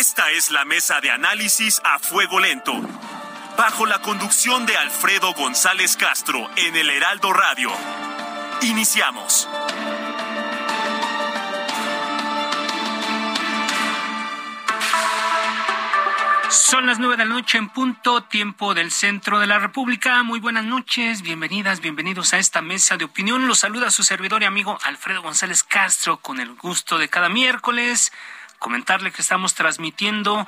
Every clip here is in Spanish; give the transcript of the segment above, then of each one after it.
Esta es la mesa de análisis a fuego lento. Bajo la conducción de Alfredo González Castro en el Heraldo Radio. Iniciamos. Son las nueve de la noche en punto, tiempo del centro de la República. Muy buenas noches, bienvenidas, bienvenidos a esta mesa de opinión. Los saluda su servidor y amigo Alfredo González Castro con el gusto de cada miércoles. Comentarle que estamos transmitiendo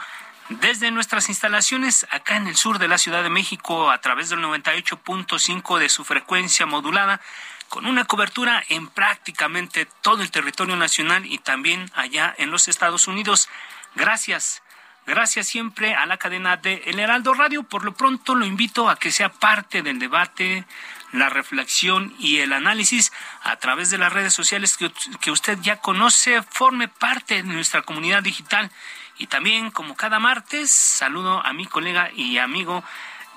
desde nuestras instalaciones acá en el sur de la Ciudad de México a través del 98.5 de su frecuencia modulada con una cobertura en prácticamente todo el territorio nacional y también allá en los Estados Unidos. Gracias Gracias siempre a la cadena de El Heraldo Radio. Por lo pronto lo invito a que sea parte del debate, la reflexión y el análisis a través de las redes sociales que, usted ya conoce, forme parte de nuestra comunidad digital. Y también, como cada martes, saludo a mi colega y amigo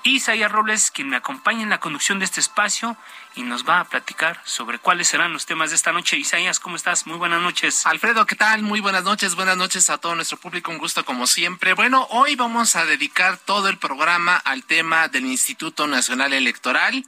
Isaías Robles, quien me acompaña en la conducción de este espacio y nos va a platicar sobre cuáles serán los temas de esta noche. Isaías, ¿cómo estás? Muy buenas noches. Alfredo, ¿qué tal? Muy buenas noches. Buenas noches a todo nuestro público. Un gusto como siempre. Bueno, hoy vamos a dedicar todo el programa al tema del Instituto Nacional Electoral.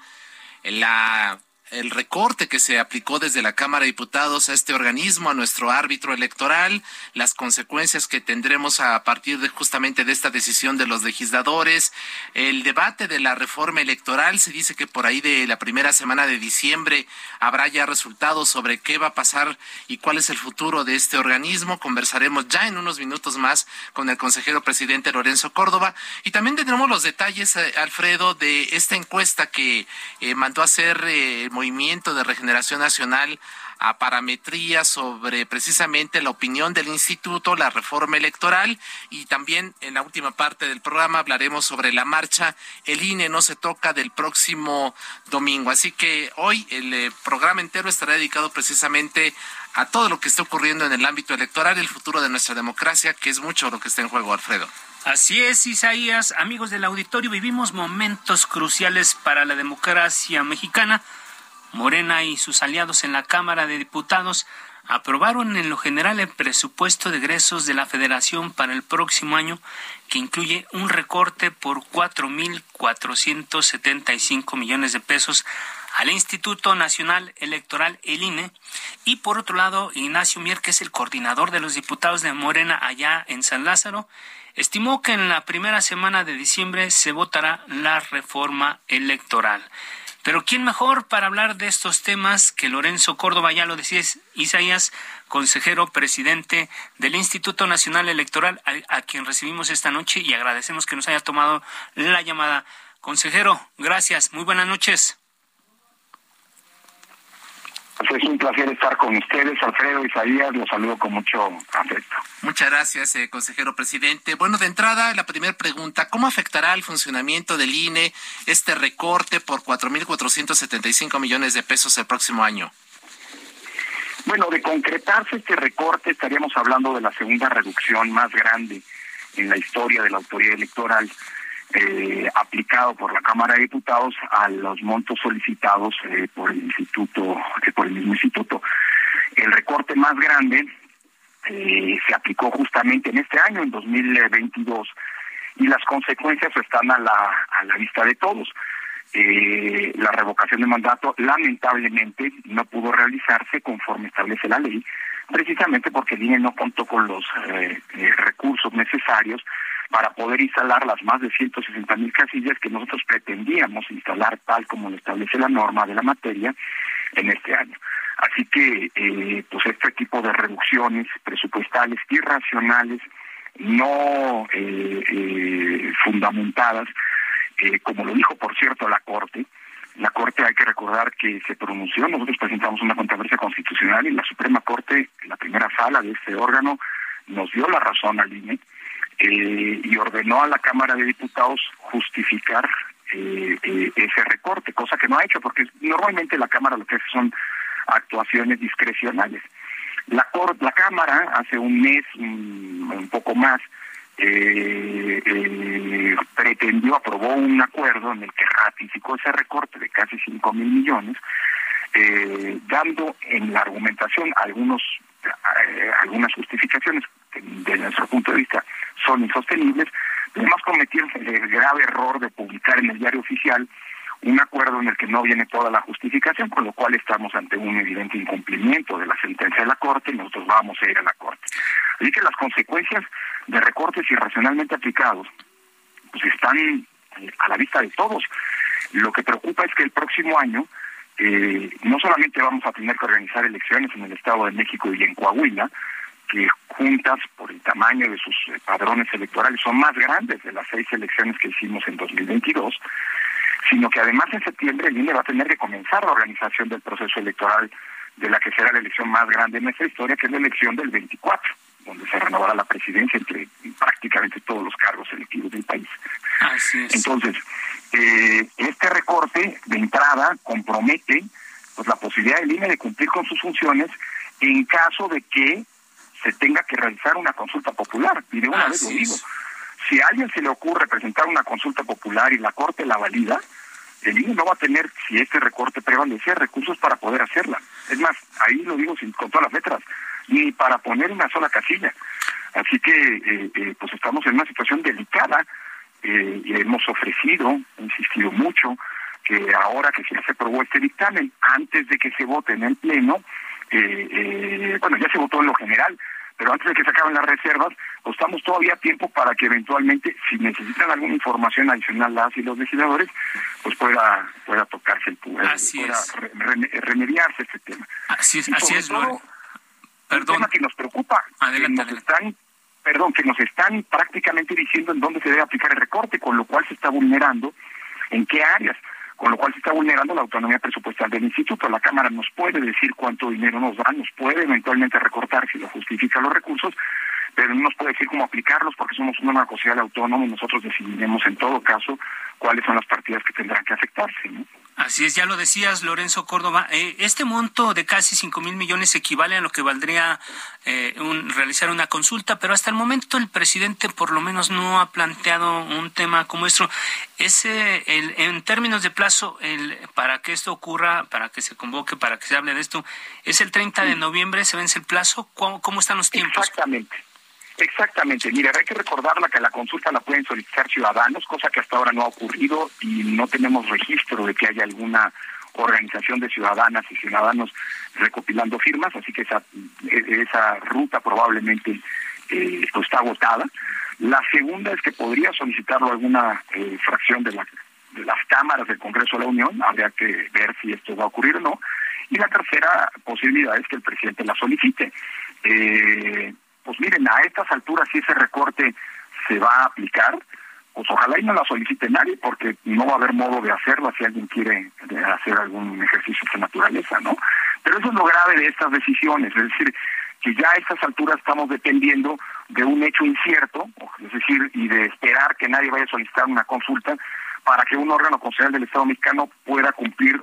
La el recorte que se aplicó desde la Cámara de Diputados a este organismo, a nuestro árbitro electoral, las consecuencias que tendremos a partir de justamente de esta decisión de los legisladores, el debate de la reforma electoral, se dice que por ahí de la primera semana de diciembre habrá ya resultados sobre qué va a pasar y cuál es el futuro de este organismo. Conversaremos ya en unos minutos más con el consejero presidente Lorenzo Córdoba y también tendremos los detalles, eh, Alfredo, de esta encuesta que eh, mandó a hacer eh, Movimiento de Regeneración Nacional a parametría sobre precisamente la opinión del instituto, la reforma electoral y también en la última parte del programa hablaremos sobre la marcha El INE no se toca del próximo domingo. Así que hoy el eh, programa entero estará dedicado precisamente a todo lo que está ocurriendo en el ámbito electoral, el futuro de nuestra democracia, que es mucho lo que está en juego, Alfredo. Así es, Isaías. Amigos del auditorio, vivimos momentos cruciales para la democracia mexicana Morena y sus aliados en la Cámara de Diputados aprobaron en lo general el presupuesto de egresos de la Federación para el próximo año, que incluye un recorte por 4.475 millones de pesos al Instituto Nacional Electoral, el INE, y por otro lado, Ignacio Mier, que es el coordinador de los diputados de Morena allá en San Lázaro, estimó que en la primera semana de diciembre se votará la reforma electoral. Pero ¿quién mejor para hablar de estos temas que Lorenzo Córdoba? Ya lo decías, Isaías, consejero presidente del Instituto Nacional Electoral, a, quien recibimos esta noche y agradecemos que nos haya tomado la llamada. Consejero, gracias. Muy buenas noches. Pues es un placer estar con ustedes, Alfredo Isaías, los saludo con mucho afecto. Muchas gracias, eh, consejero presidente. Bueno, de entrada, la primera pregunta, ¿cómo afectará al funcionamiento del INE este recorte por 4.475 millones de pesos el próximo año? Bueno, de concretarse este recorte, estaríamos hablando de la segunda reducción más grande en la historia de la autoridad electoral eh, aplicado por la Cámara de Diputados a los montos solicitados eh, por el instituto, eh, por el mismo instituto. El recorte más grande se aplicó justamente en este año, en 2022, y las consecuencias están a la, a la vista de todos. La revocación de mandato lamentablemente no pudo realizarse conforme establece la ley, precisamente porque el INE no contó con los recursos necesarios para poder instalar las más de 160 mil casillas que nosotros pretendíamos instalar tal como lo establece la norma de la materia en este año. Así que, eh, pues este tipo de reducciones presupuestales irracionales, no eh, eh, fundamentadas, como lo dijo por cierto la Corte, La Corte, hay que recordar que se pronunció, nosotros presentamos una controversia constitucional y la Suprema Corte, la primera sala de este órgano, nos dio la razón al INE eh, y ordenó a la Cámara de Diputados justificar eh, eh, ese recorte, cosa que no ha hecho, porque normalmente la Cámara lo que hace son actuaciones discrecionales. La, la Cámara hace un mes, un, poco más, eh, pretendió, aprobó un acuerdo en el que ratificó ese recorte de casi 5 mil millones, dando en la argumentación algunos algunas justificaciones que desde nuestro punto de vista son insostenibles, además cometieron el grave error de publicar en el diario oficial un acuerdo en el que no viene toda la justificación, con lo cual estamos ante un evidente incumplimiento de la sentencia de la Corte y nosotros vamos a ir a la Corte. Así que las consecuencias de recortes irracionalmente aplicados pues están eh, a la vista de todos. Lo que preocupa es que el próximo año eh, no solamente vamos a tener que organizar elecciones en el Estado de México y en Coahuila, que juntas por el tamaño de sus eh, padrones electorales son más grandes de las seis elecciones que hicimos en 2022, sino que además en septiembre el INE va a tener que comenzar la organización del proceso electoral de la que será la elección más grande en nuestra historia, que es la elección del 24, donde se renovará la presidencia entre prácticamente todos los cargos electivos del país. Así es. Entonces, eh, este recorte de entrada compromete pues la posibilidad del INE de cumplir con sus funciones en caso de que se tenga que realizar una consulta popular. Y de una vez lo digo, si a alguien se le ocurre presentar una consulta popular y la Corte la valida, el INE no va a tener, si este recorte prevalece, recursos para poder hacerla. Es más, ahí lo digo sin, con todas las letras, ni para poner una sola casilla. Así que eh, eh, pues estamos en una situación delicada eh, y hemos ofrecido, insistido mucho, que ahora que se aprobó este dictamen, antes de que se vote en el Pleno, bueno, ya se votó en lo general, pero antes de que se acaben las reservas, pues estamos todavía a tiempo para que eventualmente, si necesitan alguna información adicional las y los legisladores, pues pueda pueda tocarse el pueda, remediarse este tema. Así es, así es, todo, Perdón. tema que nos preocupa, que nos están perdón, que nos están prácticamente diciendo en dónde se debe aplicar el recorte, con lo cual se está vulnerando en qué áreas con lo cual se está vulnerando la autonomía presupuestal del instituto. La Cámara nos puede decir cuánto dinero nos da, nos puede eventualmente recortar si lo justifica los recursos, pero no nos puede decir cómo aplicarlos porque somos una social autónoma y nosotros decidiremos en todo caso cuáles son las partidas que tendrán que afectarse. Así es, ya lo decías, Lorenzo Córdoba. Eh, este monto de casi cinco mil millones equivale a lo que valdría eh, realizar una consulta, pero hasta el momento el presidente por lo menos no ha planteado un tema como esto. Ese, el, en términos de plazo, el, para que esto ocurra, para que se convoque, para que se hable de esto, es el 30 de noviembre, se vence el plazo. ¿Cómo, cómo están los tiempos? Exactamente. Exactamente. Mira, hay que recordarla que la consulta la pueden solicitar ciudadanos, cosa que hasta ahora no ha ocurrido y no tenemos registro de que haya alguna organización de ciudadanas y ciudadanos recopilando firmas, así que esa, esa ruta probablemente eh, pues, está agotada. La segunda es que podría solicitarlo alguna eh, fracción de, la, de las cámaras del Congreso de la Unión, habría que ver si esto va a ocurrir o no. Y la tercera posibilidad es que el presidente la solicite. Eh, pues miren, a estas alturas si ese recorte se va a aplicar, pues ojalá y no la solicite nadie, porque no va a haber modo de hacerlo si alguien quiere eh, hacer algún ejercicio de naturaleza, ¿no? Pero eso es lo grave de estas decisiones, es decir, que ya a estas alturas estamos dependiendo de un hecho incierto, es decir, y de esperar que nadie vaya a solicitar una consulta para que un órgano constitucional del Estado mexicano pueda cumplir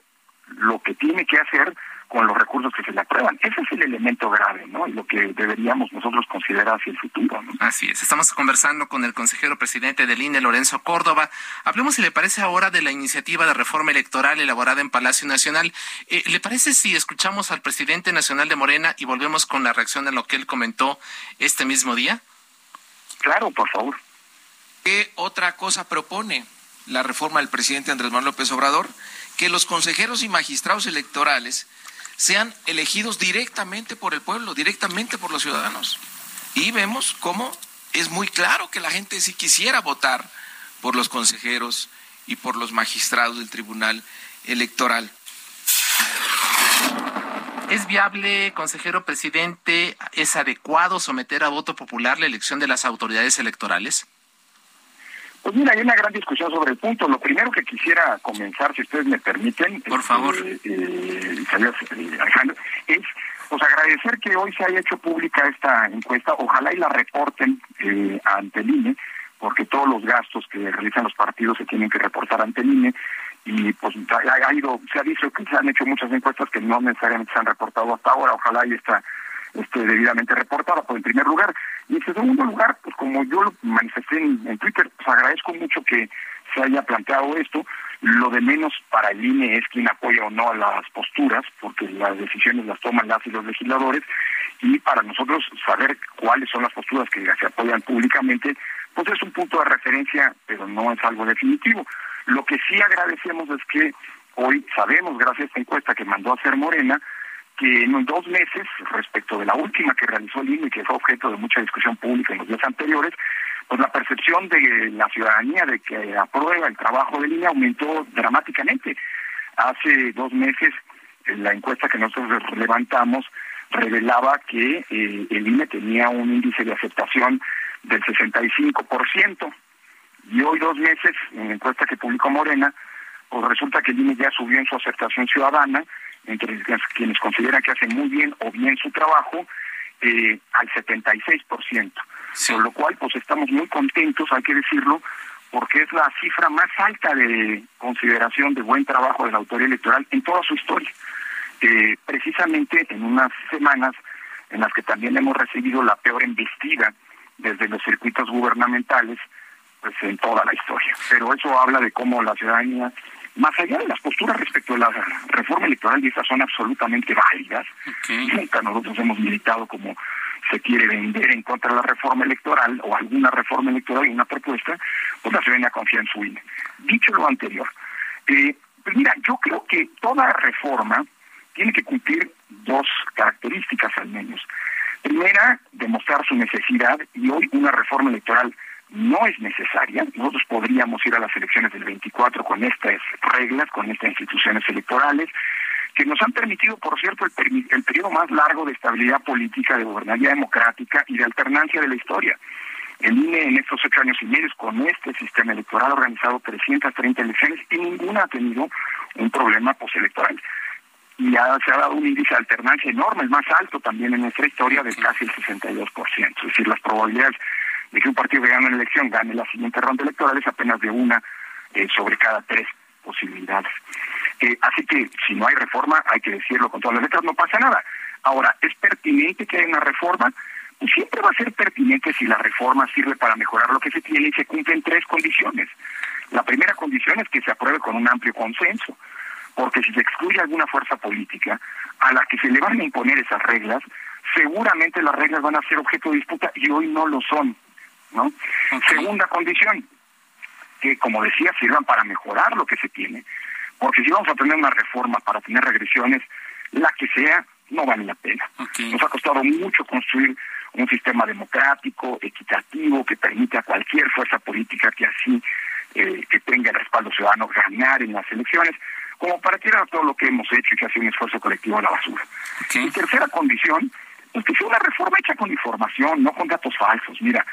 lo que tiene que hacer con los recursos que se le aprueban. Ese es el elemento grave, ¿no? Y lo que deberíamos nosotros considerar hacia el futuro, ¿no? Así es. Estamos conversando con el consejero presidente del INE, Lorenzo Córdoba. Hablemos, si le parece, ahora de la iniciativa de reforma electoral elaborada en Palacio Nacional. Eh, ¿Le parece si escuchamos al presidente nacional de Morena y volvemos con la reacción a lo que él comentó este mismo día? Claro, por favor. ¿Qué otra cosa propone la reforma del presidente Andrés Manuel López Obrador? Que los consejeros y magistrados electorales sean elegidos directamente por el pueblo, directamente por los ciudadanos. Y vemos cómo es muy claro que la gente sí quisiera votar por los consejeros y por los magistrados del Tribunal Electoral. ¿Es viable, consejero presidente, es adecuado someter a voto popular la elección de las autoridades electorales? Pues mira, hay una gran discusión sobre el punto. Lo primero que quisiera comenzar, si ustedes me permiten, por favor, eh, eh, Alejandro, es pues agradecer que hoy se haya hecho pública esta encuesta. Ojalá y la reporten eh, ante el INE, porque todos los gastos que realizan los partidos se tienen que reportar ante el INE. Y pues ha, ido, se ha dicho que se han hecho muchas encuestas que no necesariamente se han reportado hasta ahora. Ojalá y está este, debidamente reportada, por en primer lugar. Y en segundo lugar, pues como yo lo manifesté en, Twitter, pues agradezco mucho que se haya planteado esto. Lo de menos para el INE es quien apoya o no a las posturas, porque las decisiones las toman las y los legisladores, y para nosotros saber cuáles son las posturas que se apoyan públicamente, pues es un punto de referencia, pero no es algo definitivo. Lo que sí agradecemos es que hoy sabemos, gracias a esta encuesta que mandó a hacer Morena, que en dos meses, respecto de la última que realizó el INE y que fue objeto de mucha discusión pública en los días anteriores, pues la percepción de la ciudadanía de que aprueba el trabajo del INE aumentó dramáticamente. Hace dos meses, la encuesta que nosotros levantamos revelaba que eh, el INE tenía un índice de aceptación del 65%. Y hoy, dos meses, en la encuesta que publicó Morena, pues resulta que el INE ya subió en su aceptación ciudadana entre quienes consideran que hacen muy bien o bien su trabajo, eh, al 76%. Con lo cual, pues estamos muy contentos, hay que decirlo, porque es la cifra más alta de consideración de buen trabajo de la autoridad electoral en toda su historia. Eh, precisamente en unas semanas en las que también hemos recibido la peor embestida desde los circuitos gubernamentales, pues en toda la historia. Pero eso habla de cómo la ciudadanía más allá de las posturas respecto a la reforma electoral, y estas son absolutamente válidas, nunca nosotros hemos militado como se quiere vender en contra de la reforma electoral o alguna reforma electoral y una propuesta, pues la ciudadanía confía en su INE. Dicho lo anterior, eh, pues mira, yo creo que toda reforma tiene que cumplir dos características al menos. Primera, demostrar su necesidad y hoy una reforma electoral no es necesaria. Nosotros podríamos ir a las elecciones del 24 con estas reglas, con estas instituciones electorales, que nos han permitido, por cierto, el, el periodo más largo de estabilidad política, de gobernabilidad democrática y de alternancia de la historia. El INE en estos ocho años y medio con este sistema electoral ha organizado 330 elecciones y ninguna ha tenido un problema postelectoral. Y se ha dado un índice de alternancia enorme, el más alto también en nuestra historia, de casi el 62%. Es decir, las probabilidades de que un partido que gane una elección gane la siguiente ronda electoral es apenas de una eh, sobre cada tres posibilidades. Eh, así que si no hay reforma, hay que decirlo con todas las letras, no pasa nada. Ahora, ¿es pertinente que haya una reforma? Pues siempre va a ser pertinente si la reforma sirve para mejorar lo que se tiene y se cumplen tres condiciones. La primera condición es que se apruebe con un amplio consenso, porque si se excluye alguna fuerza política a la que se le van a imponer esas reglas, seguramente las reglas van a ser objeto de disputa y hoy no lo son. ¿No? Segunda condición, que como decía, sirvan para mejorar lo que se tiene. Porque si vamos a tener una reforma para tener regresiones, la que sea, no vale la pena. Nos ha costado mucho construir un sistema democrático, equitativo, que permita a cualquier fuerza política que así, eh, que tenga el respaldo ciudadano, ganar en las elecciones, como para tirar todo lo que hemos hecho y que hace un esfuerzo colectivo a la basura. Y tercera condición, pues que una reforma hecha con información, no con datos falsos. Mira,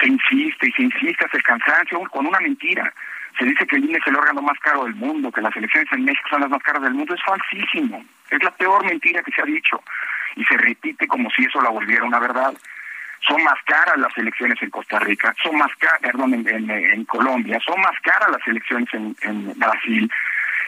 se insiste y se insiste hasta el cansancio con una mentira. Se dice que el INE es el órgano más caro del mundo, que las elecciones en México son las más caras del mundo. Es falsísimo. Es la peor mentira que se ha dicho. Y se repite como si eso la volviera una verdad. Son más caras las elecciones en Costa Rica, son más caras, perdón, en, Colombia, son más caras las elecciones en Brasil,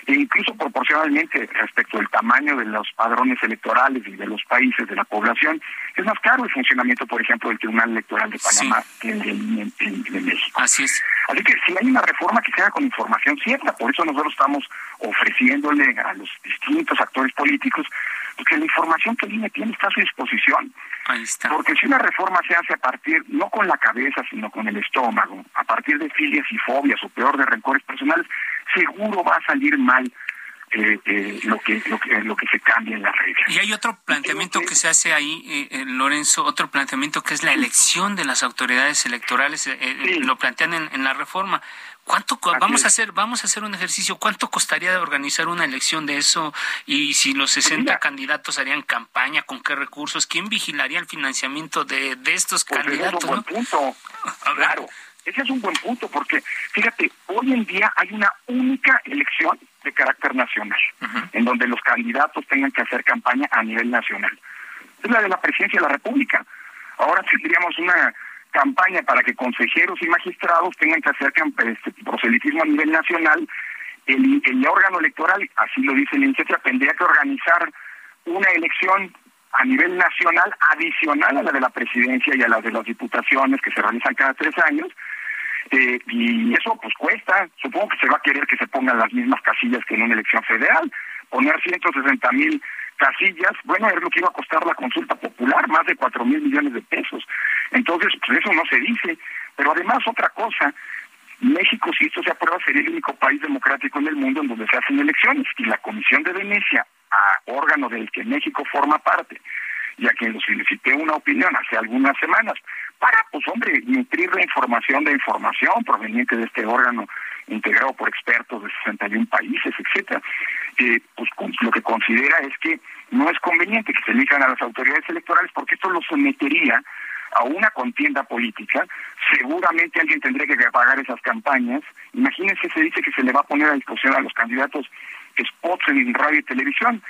e incluso proporcionalmente respecto al tamaño de los padrones electorales y de los países de la población, es más caro el funcionamiento, por ejemplo, del Tribunal Electoral de Panamá que el de, México. Así es. Así que si hay una reforma que se haga con información cierta, por eso nosotros estamos ofreciéndole a los distintos actores políticos pues, que la información que el INE tiene está a su disposición. Ahí está. Porque si una reforma se hace a partir, no con la cabeza, sino con el estómago, a partir de filias y fobias o peor de rencores personales, seguro va a salir mal eh, eh, lo que lo que lo que se cambia en las reglas. Y hay otro planteamiento que se hace ahí, eh, eh, Lorenzo, otro planteamiento que es la elección de las autoridades electorales. Lo plantean en, en, la reforma. ¿Cuánto vamos a hacer? Vamos a hacer un ejercicio. ¿Cuánto costaría de organizar una elección de eso? Y si los 60 pues candidatos harían campaña, ¿con qué recursos? ¿Quién vigilaría el financiamiento de, de estos pues candidatos? Es punto. Claro. Ese es un buen punto, porque fíjate, hoy en día hay una única elección de carácter nacional, en donde los candidatos tengan que hacer campaña a nivel nacional. Es la de la presidencia de la República. Ahora tendríamos una campaña para que consejeros y magistrados tengan que hacer este, proselitismo a nivel nacional. El, el órgano electoral, así lo dice la iniciativa, tendría que organizar una elección a nivel nacional adicional a la de la presidencia y a la de las diputaciones que se realizan cada tres años. Eh, y eso pues cuesta, supongo que se va a querer que se pongan las mismas casillas que en una elección federal, poner 160 mil casillas, bueno, es lo que iba a costar la consulta popular, más de cuatro mil millones de pesos. Entonces, pues eso no se dice. Pero además, otra cosa, México, si esto se aprueba, sería el único país democrático en el mundo en donde se hacen elecciones. Y la Comisión de Venecia, a órgano del que México forma parte, y a quien solicité una opinión hace algunas semanas, para, pues hombre, nutrir la información de información proveniente de este órgano integrado por expertos de 61 países, etcétera. Eh, pues lo que considera es que no es conveniente que se elijan a las autoridades electorales porque esto lo sometería a una contienda política, seguramente alguien tendría que pagar esas campañas. Imagínense, se dice que se le va a poner a discusión a los candidatos spots en radio y televisión.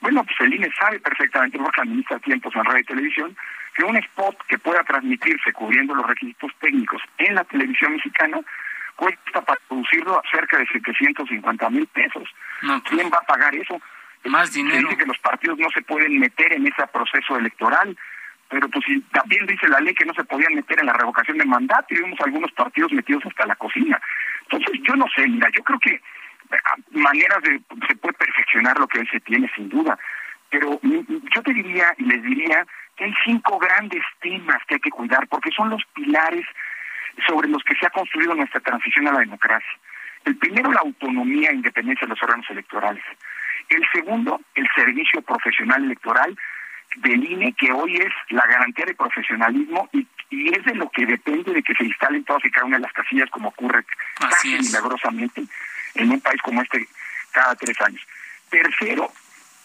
Bueno, pues el INE sabe perfectamente, porque administra tiempos en radio y televisión, que un spot que pueda transmitirse cubriendo los requisitos técnicos en la televisión mexicana cuesta para producirlo cerca de 750 mil pesos. ¿Quién va a pagar eso? Más dinero. dice que los partidos no se pueden meter en ese proceso electoral, pero pues también dice la ley que no se podían meter en la revocación de mandato y vimos algunos partidos metidos hasta la cocina. Entonces yo no sé, mira, yo creo que maneras de se puede perfeccionar lo que hoy se tiene sin duda pero yo te diría y les diría que hay cinco grandes temas que hay que cuidar porque son los pilares sobre los que se ha construido nuestra transición a la democracia. El primero, la autonomía e independencia de los órganos electorales. El segundo, el servicio profesional electoral del INE, que hoy es la garantía de profesionalismo y, y es de lo que depende de que se instalen todas y cada una de las casillas, como ocurre casi milagrosamente en un país como este cada tres años. Tercero,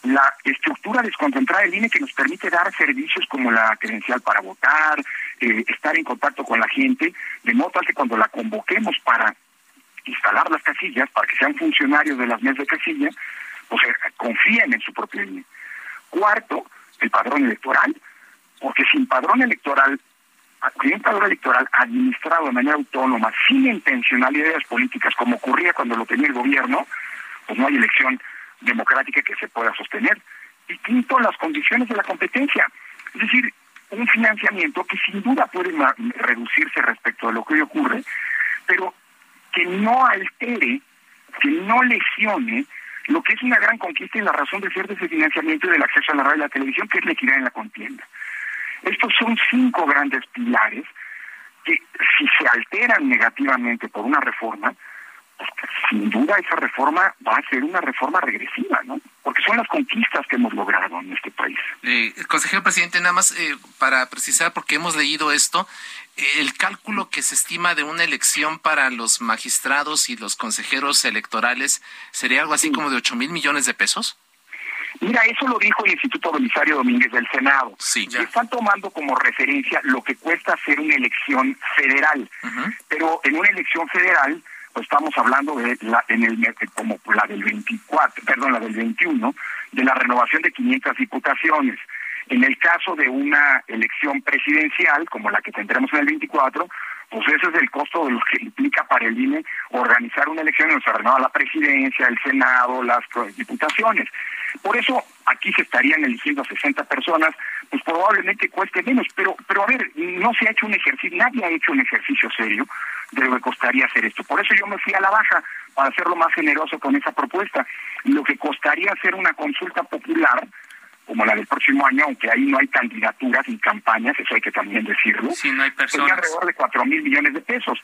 la estructura desconcentrada del INE que nos permite dar servicios como la credencial para votar, eh, estar en contacto con la gente, de modo tal que cuando la convoquemos para instalar las casillas, para que sean funcionarios de las mesas de casilla, pues eh, confíen en su propio INE. Cuarto, el padrón electoral, porque sin padrón electoral padrón electoral administrado de manera autónoma, sin intencionalidades políticas, como ocurría cuando lo tenía el gobierno, pues no hay elección democrática que se pueda sostener. Y quinto, las condiciones de la competencia. Es decir, un financiamiento que sin duda puede reducirse respecto a lo que hoy ocurre, pero que no altere, que no lesione lo que es una gran conquista y la razón de ser de ese financiamiento y del acceso a la radio y la televisión, que es la equidad en la contienda. Estos son cinco grandes pilares que si se alteran negativamente por una reforma, pues sin duda esa reforma va a ser una reforma regresiva, ¿no? Porque son las conquistas que hemos logrado en este país. Eh, consejero presidente, nada más eh, para precisar, porque hemos leído esto, eh, el cálculo que se estima de una elección para los magistrados y los consejeros electorales sería algo así como de 8 mil millones de pesos. Mira, eso lo dijo el Instituto Belisario Domínguez del Senado. Sí, Están tomando como referencia lo que cuesta hacer una elección federal. Pero en una elección federal, pues estamos hablando de la, en el como la del 24, perdón, la del 21, de la renovación de 500 diputaciones. En el caso de una elección presidencial, como la que tendremos en el 24, pues ese es el costo de lo que implica para el INE organizar una elección en se renueva la presidencia, el Senado, las diputaciones. Por eso aquí se estarían eligiendo 60 personas, pues probablemente cueste menos, pero pero a ver, no se ha hecho un ejercicio, nadie ha hecho un ejercicio serio de lo que costaría hacer esto. Por eso yo me fui a la baja para hacerlo más generoso con esa propuesta. Lo que costaría hacer una consulta popular como la del próximo año, aunque ahí no hay candidaturas ni campañas, eso hay que también decirlo, sí, no hay personas. alrededor de cuatro mil millones de pesos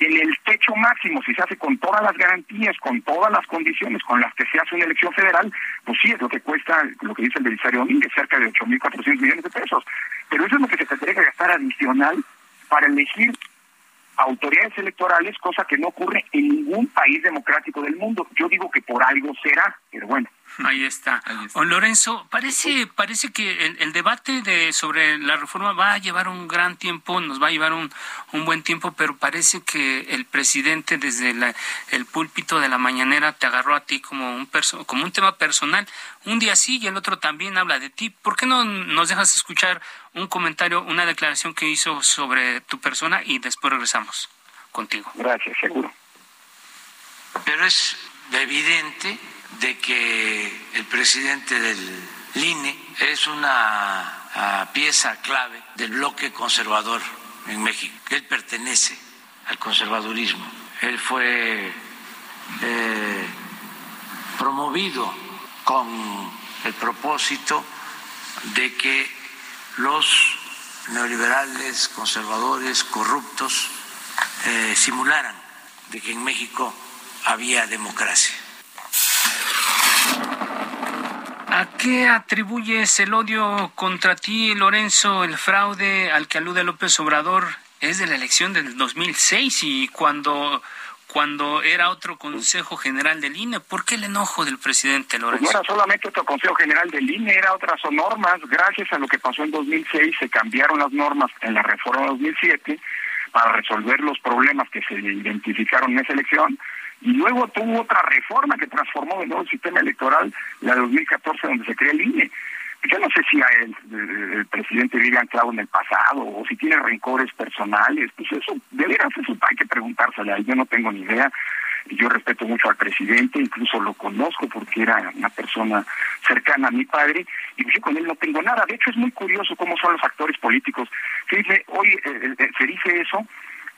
en el techo máximo, si se hace con todas las garantías, con todas las condiciones con las que se hace una elección federal, pues sí, es lo que cuesta, lo que dice el Belisario Domínguez, cerca de 8.400 millones de pesos. Pero eso es lo que se tendría que gastar adicional para elegir autoridades electorales, cosa que no ocurre en ningún país democrático del mundo. Yo digo que por algo será, pero bueno, Ahí está. Lorenzo, parece, parece que el, debate de sobre la reforma va a llevar un gran tiempo, nos va a llevar un, un buen tiempo, pero parece que el presidente desde el púlpito de la mañanera te agarró a ti como un, como un tema personal. Un día sí y el otro también habla de ti. ¿Por qué no nos dejas escuchar un comentario, una declaración que hizo sobre tu persona y después regresamos contigo? Gracias, seguro. Pero es evidente de que el presidente del INE es una ah, pieza clave del bloque conservador en México. Él pertenece al conservadurismo. Él fue eh, promovido con el propósito de que los neoliberales, conservadores, corruptos, eh, simularan de que en México había democracia. ¿A qué atribuyes el odio contra ti, Lorenzo? El fraude al que alude López Obrador es de la elección del 2006 y cuando cuando era otro Consejo General del INE. ¿Por qué el enojo del presidente Lorenzo? no era solamente otro Consejo General del INE, era otras normas. Gracias a lo que pasó en 2006 se cambiaron las normas en la reforma de 2007 para resolver los problemas que se identificaron en esa elección y luego tuvo otra reforma que transformó de nuevo el sistema electoral, la de 2014, donde se crea el INE. Yo no sé si a él, el presidente vive anclado en el pasado o si tiene rencores personales, pues eso, de veras eso hay que preguntárselo a yo no tengo ni idea. Yo respeto mucho al presidente, incluso lo conozco porque era una persona cercana a mi padre, y yo con él no tengo nada. De hecho, es muy curioso cómo son los actores políticos. Se dice, hoy eh, eh, eh, se dice eso,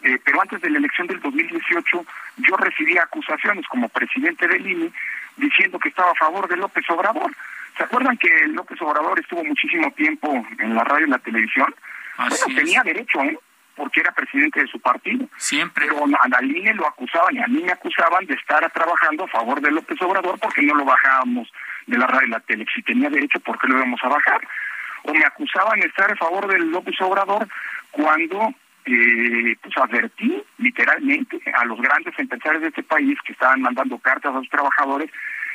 eh, pero antes de la elección del 2018 yo recibí acusaciones como presidente del INE diciendo que estaba a favor de López Obrador. ¿Se acuerdan que López Obrador estuvo muchísimo tiempo en la radio y la televisión? bueno, tenía derecho, ¿eh? Porque era presidente de su partido. Siempre. Pero a INE lo acusaban y a mí me acusaban de estar trabajando a favor de López Obrador porque no lo bajábamos de la radio y la tele. Si tenía derecho, ¿por qué lo íbamos a bajar? O me acusaban de estar a favor de López Obrador cuando eh, pues advertí literalmente a los grandes empresarios de este país que estaban mandando cartas a sus trabajadores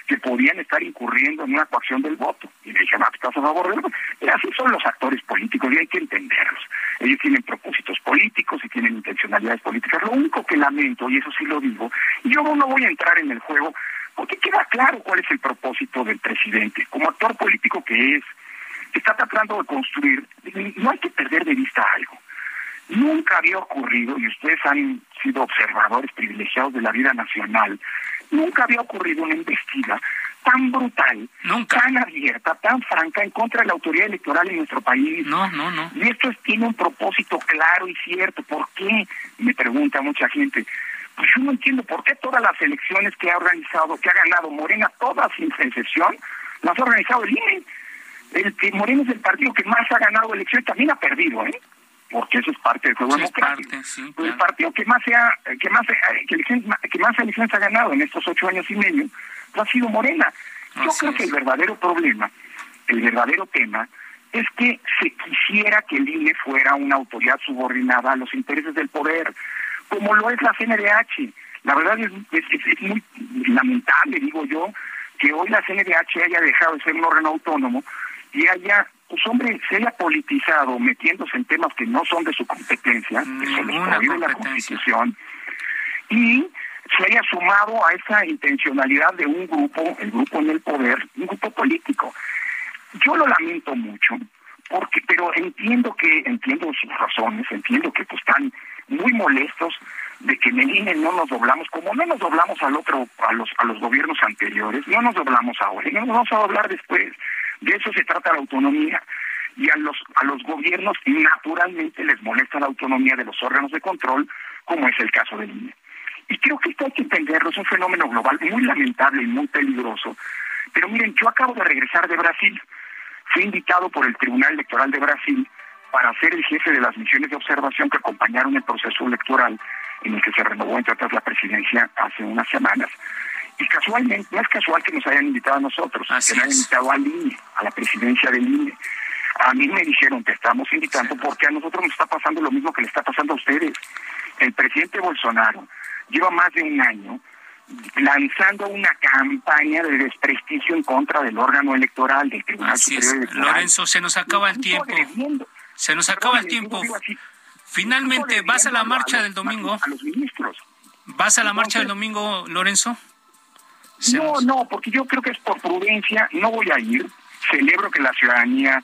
que podían estar incurriendo en una coacción del voto. Y le dije, ah, ¿estás a favor del voto? Y así son los actores políticos y hay que entenderlos. Ellos tienen propósitos políticos y tienen intencionalidades políticas. Lo único que lamento, y eso sí lo digo, y yo no voy a entrar en el juego porque queda claro cuál es el propósito del presidente. Como actor político que es, está tratando de construir, no hay que perder de vista algo. Nunca había ocurrido, y ustedes han sido observadores privilegiados de la vida nacional, nunca había ocurrido una investida tan brutal, tan abierta, tan franca en contra de la autoridad electoral en nuestro país. No, no, no. Y esto tiene un propósito claro y cierto. ¿Por qué? Me pregunta mucha gente. Pues yo no entiendo por qué todas las elecciones que ha organizado, que ha ganado Morena, todas sin excepción, las ha organizado el INE. El que Morena es el partido que más ha ganado elecciones, también ha perdido, ¿eh? Porque eso es parte del juego democrático. El partido que más sea, que más que, más elecciones ha ganado en estos ocho años y medio ha sido Morena. Yo creo que el verdadero problema, el verdadero tema, es que se quisiera que el INE fuera una autoridad subordinada a los intereses del poder, como lo es la CNDH. La verdad es, es muy lamentable, digo yo, que hoy la CNDH haya dejado de ser un órgano autónomo y haya pues hombre, se haya politizado metiéndose en temas que no son de su competencia, que son de la Constitución, y se haya sumado a esa intencionalidad de un grupo, el grupo en el poder, un grupo político. Yo lo lamento mucho, porque, pero entiendo que, entiendo sus razones, entiendo que pues, están muy molestos de que en el INE no nos doblamos, como no nos doblamos al otro, a los, a los gobiernos anteriores, no nos doblamos ahora, y no nos vamos a doblar después. De eso se trata la autonomía. Y a los, a los gobiernos naturalmente les molesta la autonomía de los órganos de control, como es el caso del INE. Y creo que esto hay que entenderlo, es un fenómeno global muy lamentable y muy peligroso. Pero miren, yo acabo de regresar de Brasil. Fui invitado por el Tribunal Electoral de Brasil para ser el jefe de las misiones de observación que acompañaron el proceso electoral en el que se renovó entre otras la presidencia hace unas semanas. Y casualmente, no es casual que nos hayan invitado a nosotros, que nos hayan invitado al INE, a la presidencia del INE. A mí me dijeron que estamos invitando porque a nosotros nos está pasando lo mismo que le está pasando a ustedes. El presidente Bolsonaro lleva más de un año lanzando una campaña de desprestigio en contra del órgano electoral del Tribunal Así es. Superior Electoral. Lorenzo, se nos acaba el tiempo. Se nos acaba el tiempo. así, Finalmente, ¿vas a la marcha del domingo? A los ministros. ¿Vas a la marcha del domingo, Lorenzo? Se No, nos- no, porque yo creo que es por prudencia, no voy a ir. Celebro que la ciudadanía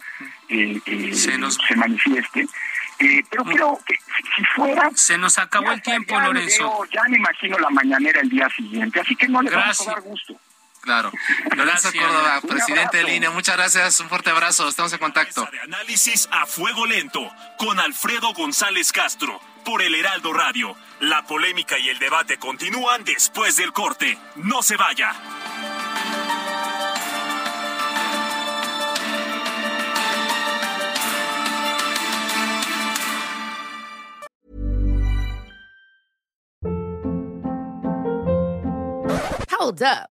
eh, eh, Se nos- se manifieste. Eh, pero creo que si, fuera... Se nos acabó ya- el tiempo, ya me Lorenzo. veo- ya me imagino la mañanera el día siguiente, así que no le vamos a dar gusto. Claro. Lorenzo Gracias. Córdoba, presidente del abrazo. INE, muchas gracias, un fuerte abrazo, estamos en contacto. De análisis a fuego lento con Alfredo González Castro por el Heraldo Radio. La polémica y el debate continúan después del corte. No se vaya. Hold up.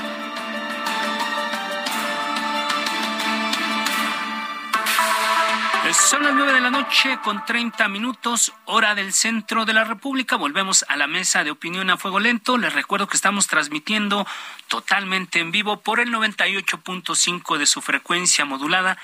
Son las 9 de la noche con 30 minutos, hora del centro de la República. Volvemos a la mesa de opinión a fuego lento. Les recuerdo que estamos transmitiendo totalmente en vivo por el 98.5 de su frecuencia modulada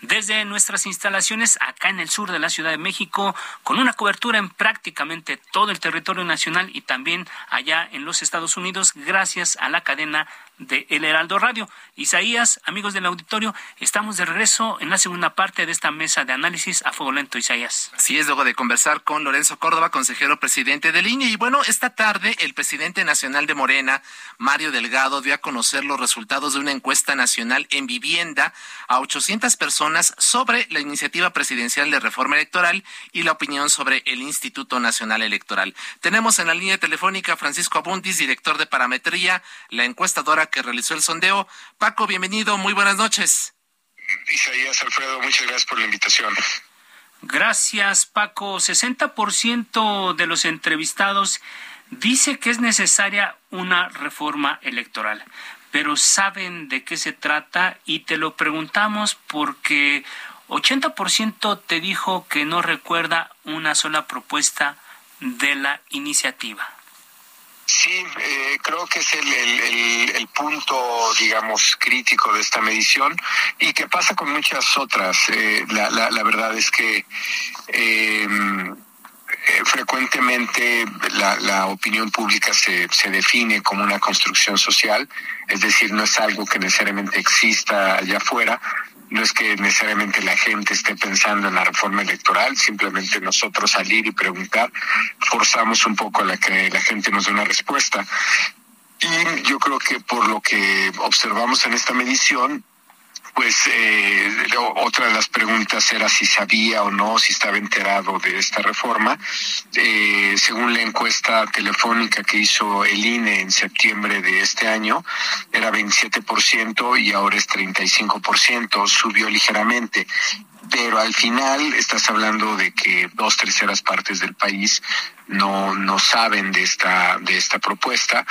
desde nuestras instalaciones acá en el sur de la Ciudad de México, con una cobertura en prácticamente todo el territorio nacional y también allá en los Estados Unidos, gracias a la cadena de El Heraldo Radio. Isaías, amigos del auditorio, estamos de regreso en la segunda parte de esta mesa de análisis a fuego lento, Isaías. Así es, luego de conversar con Lorenzo Córdoba, consejero presidente del INE. Y bueno, esta tarde el presidente nacional de Morena, Mario Delgado, dio a conocer los resultados de una encuesta nacional en vivienda a 800 personas sobre la iniciativa presidencial de reforma electoral y la opinión sobre el Instituto Nacional Electoral. Tenemos en la línea telefónica a Francisco Abundis, director de parametría, la encuestadora que realizó el sondeo. Paco, bienvenido, muy buenas noches. Isaías Alfredo, muchas gracias por la invitación. Gracias, Paco. 60% de los entrevistados dice que es necesaria una reforma electoral, pero saben de qué se trata y te lo preguntamos porque 80% te dijo que no recuerda una sola propuesta de la iniciativa. Sí, eh, creo que es el, el, punto, digamos, crítico de esta medición y que pasa con muchas otras. Eh, la, la, la, verdad es que eh, frecuentemente la, la, opinión pública se, se define como una construcción social, es decir, no es algo que necesariamente exista allá afuera, no es que necesariamente la gente esté pensando en la reforma electoral, simplemente nosotros salir y preguntar, forzamos un poco a la que la gente nos dé una respuesta. Y yo creo que por lo que observamos en esta medición, pues eh, otra de las preguntas era si sabía o no, si estaba enterado de esta reforma. Eh, según la encuesta telefónica que hizo el INE en septiembre de este año, era 27% y ahora es 35%, subió ligeramente. Pero al final estás hablando de que dos terceras partes del país no, no saben de esta, de esta propuesta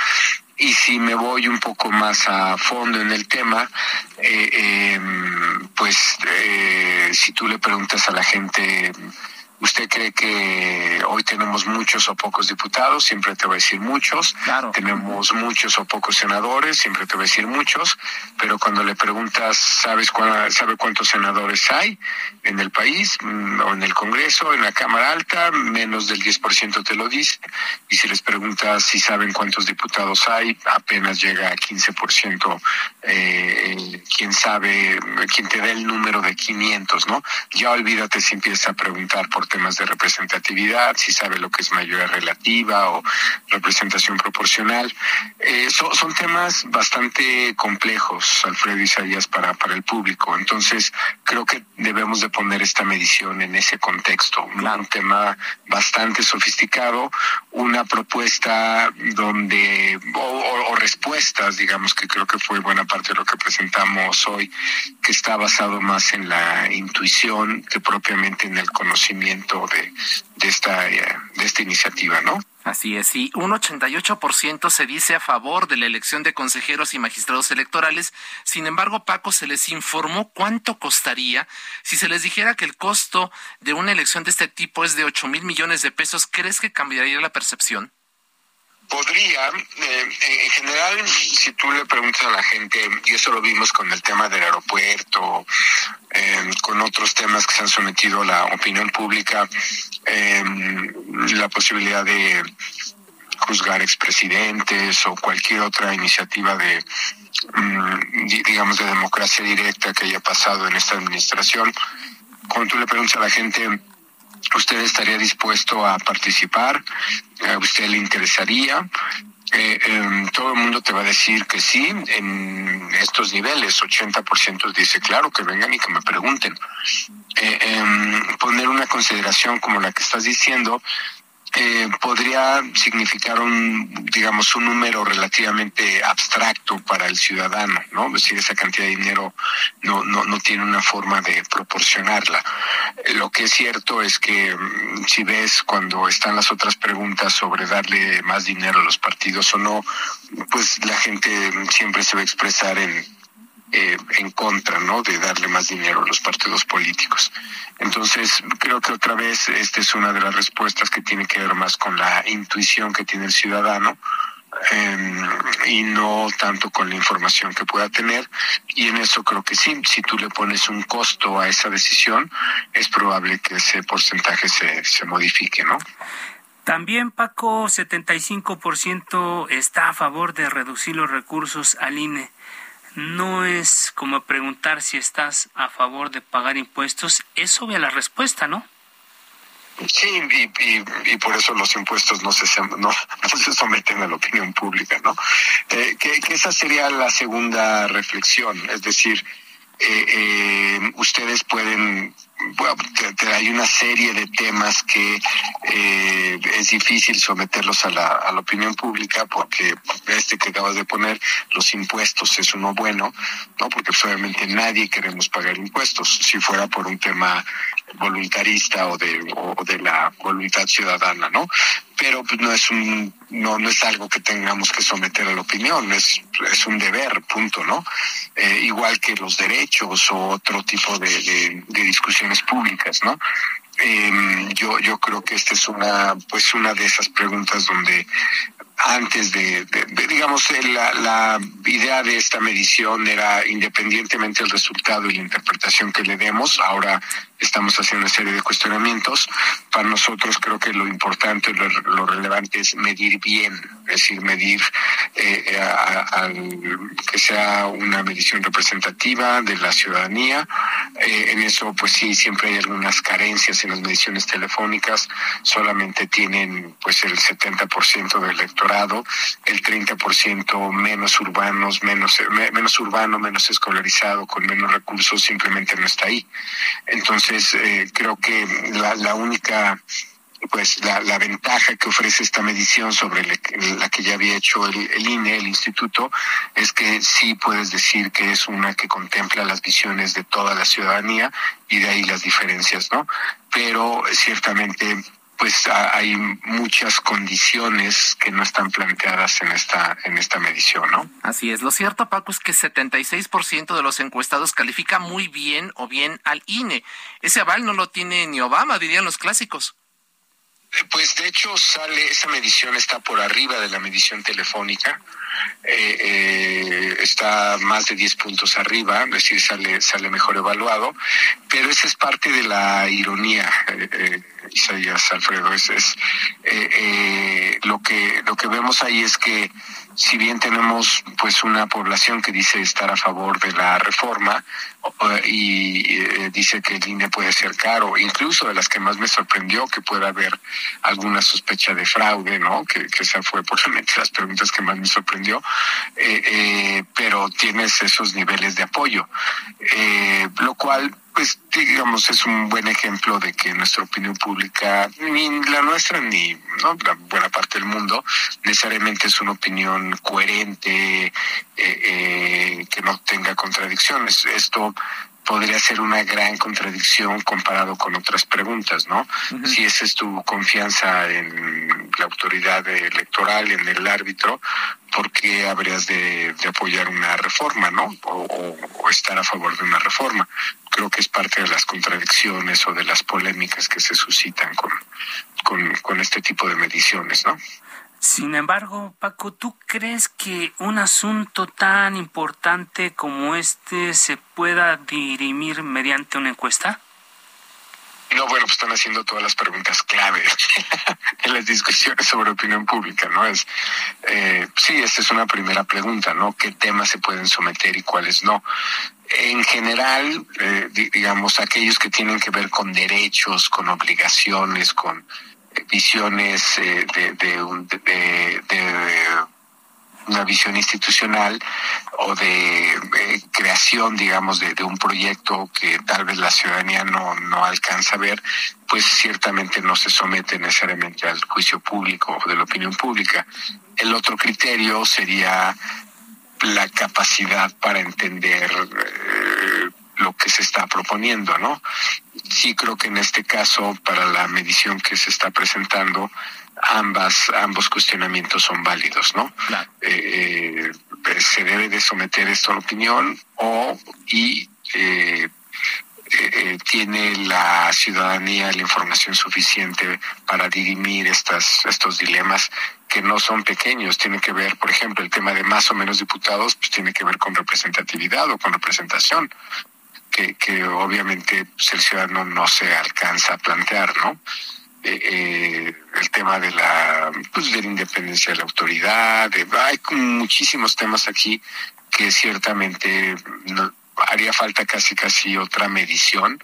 y si me voy un poco más a fondo en el tema, eh, eh, pues eh, si tú le preguntas a la gente, ¿usted cree que hoy tenemos muchos o pocos diputados? Siempre te va a decir muchos. Claro. Tenemos muchos o pocos senadores, siempre te va a decir muchos. Pero cuando le preguntas, ¿sabes sabe cuántos senadores hay en el país o en el Congreso, en la Cámara Alta? Menos del 10% te lo dice. Y si les preguntas si saben cuántos diputados hay, apenas llega a 15%. Eh, quién sabe, quién te da el número de 500, ¿no? Ya olvídate si empiezas a preguntar por temas de representatividad, si sabe lo que es mayoría relativa o representación proporcional. Eh, son temas bastante complejos, Alfredo Isaías, para, para el público. Entonces, creo que debemos de poner esta medición en ese contexto. Un tema bastante sofisticado, una propuesta donde, o, respuestas, digamos, que creo que fue buena parte de lo que presentamos hoy, que está basado más en la intuición que propiamente en el conocimiento de, esta, eh, de esta iniciativa, ¿no? Así es, y un 88% se dice a favor de la elección de consejeros y magistrados electorales. Sin embargo, Paco, se les informó cuánto costaría. Si se les dijera que el costo de una elección de este tipo es de 8 mil millones de pesos, ¿crees que cambiaría la percepción? Podría, eh, en general, si tú le preguntas a la gente, y eso lo vimos con el tema del aeropuerto, eh, con otros temas que se han sometido a la opinión pública, eh, la posibilidad de juzgar expresidentes o cualquier otra iniciativa de, mm, digamos, de democracia directa que haya pasado en esta administración, cuando tú le preguntas a la gente, ¿Usted estaría dispuesto a participar? ¿A usted le interesaría? Eh, em, todo el mundo te va a decir que sí en estos niveles. 80% dice, claro, que vengan y que me pregunten. Eh, em, poner una consideración como la que estás diciendo eh, podría significar un, digamos, un número relativamente abstracto para el ciudadano, ¿no? Es decir, esa cantidad de dinero no, no, no tiene una forma de proporcionarla. Lo que es cierto es que mm, si ves cuando están las otras preguntas sobre darle más dinero a los partidos o no, pues la gente siempre se va a expresar en eh, en contra, ¿no? De darle más dinero a los partidos políticos. Entonces, creo que otra vez esta es una de las respuestas que tiene que ver más con la intuición que tiene el ciudadano. Em, y no tanto con la información que pueda tener. Y en eso creo que sí, si tú le pones un costo a esa decisión, es probable que ese porcentaje se, se modifique, ¿no? También, Paco, 75% está a favor de reducir los recursos al INE no es como preguntar si estás a favor de pagar impuestos, es obvia la respuesta, ¿no? Sí, y, por eso los impuestos no se, no, se someten a la opinión pública, ¿no? Eh, que, esa sería la segunda reflexión, es decir, eh, eh, ustedes pueden bueno, hay una serie de temas que eh, es difícil someterlos a la, a la opinión pública porque este que acabas de poner, los impuestos es uno bueno, ¿no? Porque pues, obviamente nadie queremos pagar impuestos si fuera por un tema voluntarista o de, o de la voluntad ciudadana, ¿no? Pero pues, no es un, no, no es algo que tengamos que someter a la opinión, es, es un deber, punto, ¿no? Eh, igual que los derechos o otro tipo de, de, discusiones públicas, ¿no? Eh, yo, yo creo que esta es una, pues una de esas preguntas donde antes de, digamos, la, la, idea de esta medición era independientemente del resultado y la interpretación que le demos, ahora estamos haciendo una serie de cuestionamientos. Para nosotros creo que lo importante, lo, relevante es medir bien, es decir, medir eh, que sea una medición representativa de la ciudadanía. Eh, en eso, pues sí, siempre hay algunas carencias en las mediciones telefónicas, solamente tienen pues el 70% del electorado, el 30% menos urbanos, menos, menos urbano, menos escolarizado, con menos recursos, simplemente no está ahí. Entonces, entonces, eh, creo que la, la única pues la, la, ventaja que ofrece esta medición sobre la que ya había hecho el, el, INE, el instituto, es que sí puedes decir que es una que contempla las visiones de toda la ciudadanía y de ahí las diferencias, ¿no? Pero ciertamente pues hay muchas condiciones que no están planteadas en esta en esta medición, ¿no? Así es. Lo cierto, Paco, es que 76% de los encuestados califica muy bien o bien al INE. Ese aval no lo tiene ni Obama, dirían los clásicos. Eh, pues de hecho sale esa medición está por arriba de la medición telefónica, eh, eh, está más de 10 puntos arriba, es decir, sale sale mejor evaluado, pero esa es parte de la ironía. Eh, Isaías Alfredo, es, lo que lo que vemos ahí es que si bien tenemos pues una población que dice estar a favor de la reforma y eh, dice que el INE puede ser caro, incluso de las que más me sorprendió que pueda haber alguna sospecha de fraude, ¿no? Que, que esa fue probablemente las preguntas que más me sorprendió, eh, eh, pero tienes esos niveles de apoyo, eh, lo cual pues digamos es un buen ejemplo de que nuestra opinión pública, ni la nuestra ni ¿no? la buena parte del mundo, necesariamente es una opinión coherente, eh, eh, que no tenga contradicciones. Esto podría ser una gran contradicción comparado con otras preguntas, ¿no? Si esa es tu confianza en la autoridad electoral, en el árbitro, ¿por qué habrías de, de apoyar una reforma, ¿no? O, o, estar a favor de una reforma. Creo que es parte de las contradicciones o de las polémicas que se suscitan con, con, con este tipo de mediciones, ¿no? Sin embargo, Paco, ¿tú crees que un asunto tan importante como este se pueda dirimir mediante una encuesta? No, bueno, pues están haciendo todas las preguntas clave en las discusiones sobre opinión pública, ¿no? Es, eh, sí, esta es una primera pregunta, ¿no? ¿Qué temas se pueden someter y cuáles no? En general, eh, digamos, aquellos que tienen que ver con derechos, con obligaciones, con visiones eh, de, un, de, una visión institucional o de eh, creación, digamos, de, un proyecto que tal vez la ciudadanía no, no alcanza a ver, pues ciertamente no se somete necesariamente al juicio público o de la opinión pública. El otro criterio sería la capacidad para entender eh, lo que se está proponiendo, ¿no? Sí creo que en este caso, para la medición que se está presentando, ambas, ambos cuestionamientos son válidos, ¿no? Claro. Eh, eh, se debe de someter esto a la opinión o y eh, eh, tiene la ciudadanía la información suficiente para dirimir estas, estos dilemas que no son pequeños. Tiene que ver, por ejemplo, el tema de más o menos diputados, pues tiene que ver con representatividad o con representación que, obviamente pues, el ciudadano no se alcanza a plantear, ¿no? Eh, eh, el tema de la, pues, de la independencia de la autoridad, hay muchísimos temas aquí que ciertamente haría falta casi casi otra medición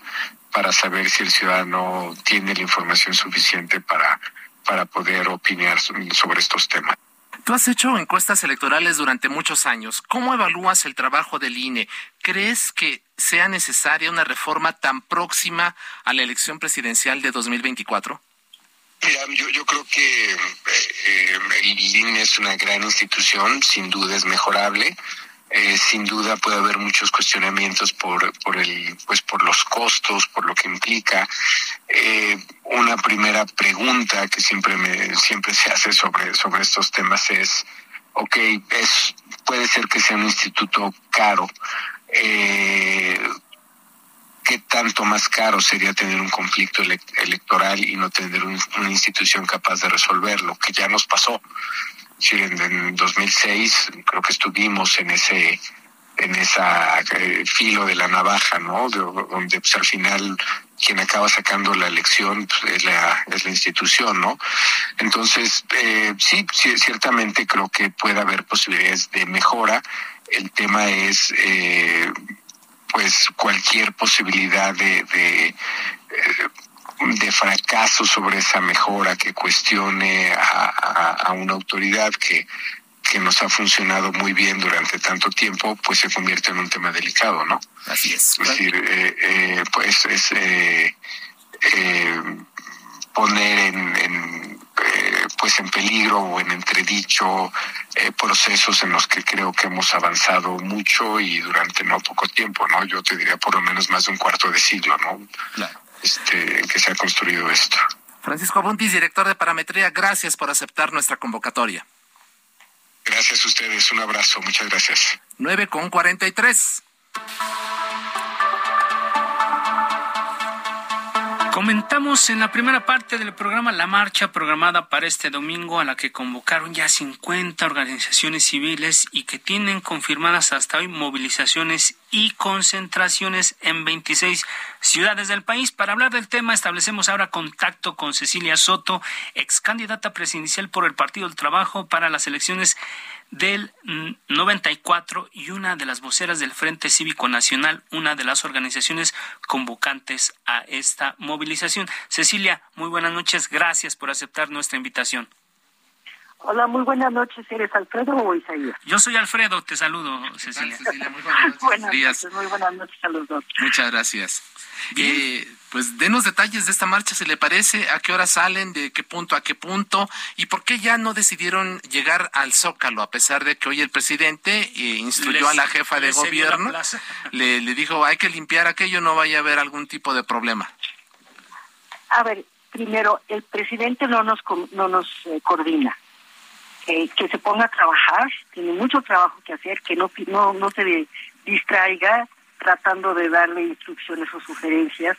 para saber si el ciudadano tiene la información suficiente para, para poder opinar sobre estos temas. Tú has hecho encuestas electorales durante muchos años. ¿Cómo evalúas el trabajo del INE? ¿Crees que sea necesaria una reforma tan próxima a la elección presidencial de 2024? Mira, yo, yo creo que eh, el INE es una gran institución, sin duda es mejorable. Eh, sin duda puede haber muchos cuestionamientos por, por el, pues por los costos, por lo que implica. Eh, una primera pregunta que siempre me, siempre se hace sobre, sobre estos temas es, ok, es, puede ser que sea un instituto caro. Eh, ¿Qué tanto más caro sería tener un conflicto ele electoral y no tener un, una institución capaz de resolverlo? Que ya nos pasó. En, en 2006 creo que estuvimos en ese en esa eh, filo de la navaja, ¿no? De, donde pues, al final quien acaba sacando la elección pues, es la es la institución, ¿no? Entonces eh, sí, sí, ciertamente creo que puede haber posibilidades de mejora. El tema es eh, pues cualquier posibilidad de, de eh, de fracaso sobre esa mejora que cuestione a, a, a una autoridad que, que nos ha funcionado muy bien durante tanto tiempo, pues se convierte en un tema delicado, ¿no? Así es. Es decir, eh, eh, pues es eh, eh, poner en, en eh, pues en peligro o en entredicho eh, procesos en los que creo que hemos avanzado mucho y durante no poco tiempo, ¿no? Yo te diría por lo menos más de un cuarto de siglo, ¿no? Claro este, que se ha construido esto. Francisco Buntis, director de Parametría, gracias por aceptar nuestra convocatoria. Gracias a ustedes, un abrazo, muchas gracias. 9 con 43. Comentamos en la primera parte del programa la marcha programada para este domingo a la que convocaron ya 50 organizaciones civiles y que tienen confirmadas hasta hoy movilizaciones y concentraciones en 26 ciudades del país. Para hablar del tema establecemos ahora contacto con Cecilia Soto, ex candidata presidencial por el Partido del Trabajo para las elecciones del 94 y una de las voceras del Frente Cívico Nacional, una de las organizaciones convocantes a esta movilización. Cecilia, muy buenas noches. Gracias por aceptar nuestra invitación. Hola, muy buenas noches. ¿Eres Alfredo o Isaías? Yo soy Alfredo, te saludo, Cecilia. Cecilia muy buenas noches. buenas noches, muy buenas noches a los dos. Muchas gracias. Eh, pues denos detalles de esta marcha, si le parece, a qué hora salen, de qué punto a qué punto, y por qué ya no decidieron llegar al Zócalo, a pesar de que hoy el presidente eh, instruyó a la jefa de gobierno, le, le dijo hay que limpiar aquello, no vaya a haber algún tipo de problema. A ver, primero, el presidente no nos, no nos eh, coordina que se ponga a trabajar, tiene mucho trabajo que hacer, que no, no, no se distraiga tratando de darle instrucciones o sugerencias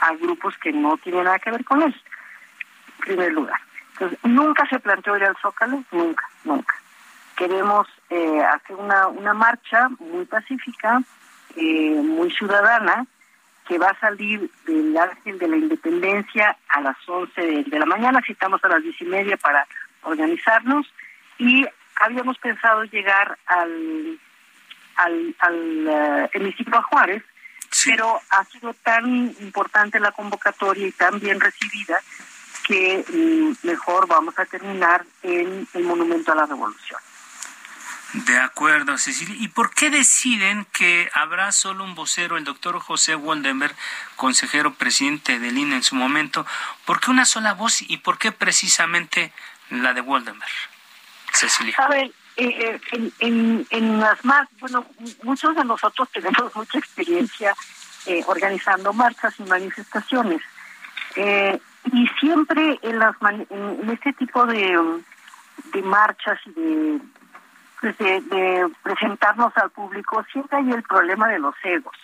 a grupos que no tienen nada que ver con él, en primer lugar. Entonces, nunca se planteó ir al Zócalo, nunca, nunca. Queremos eh, hacer una, una marcha muy pacífica, eh, muy ciudadana, que va a salir del Ángel de la Independencia a las 11 de, de la mañana, citamos a las diez y media para organizarnos y habíamos pensado llegar al al, al uh, hemiciclo a Juárez, pero ha sido tan importante la convocatoria y tan bien recibida que mm, mejor vamos a terminar en el Monumento a la Revolución. De acuerdo, Cecilia. ¿Y por qué deciden que habrá solo un vocero, el doctor José Woldenberg, consejero presidente del INE en su momento? ¿Por qué una sola voz y por qué precisamente la de Waldenberg, Cecilia. A ver, eh, eh, en, en, las más, bueno, muchos de nosotros tenemos mucha experiencia eh, organizando marchas y manifestaciones. y siempre en, las en este tipo de, de marchas y pues de, de, presentarnos al público, siempre hay el problema de los egos,